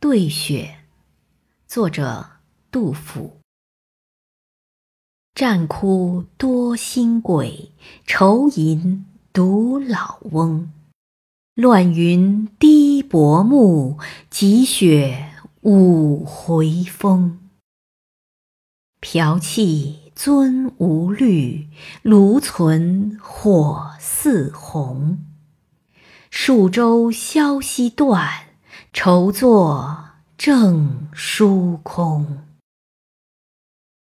对雪，作者杜甫。战哭多新鬼，愁吟独老翁。乱云低薄暮，积雪五回风。瓢气樽无绿，炉存火似红。数州消息断。愁坐正书空。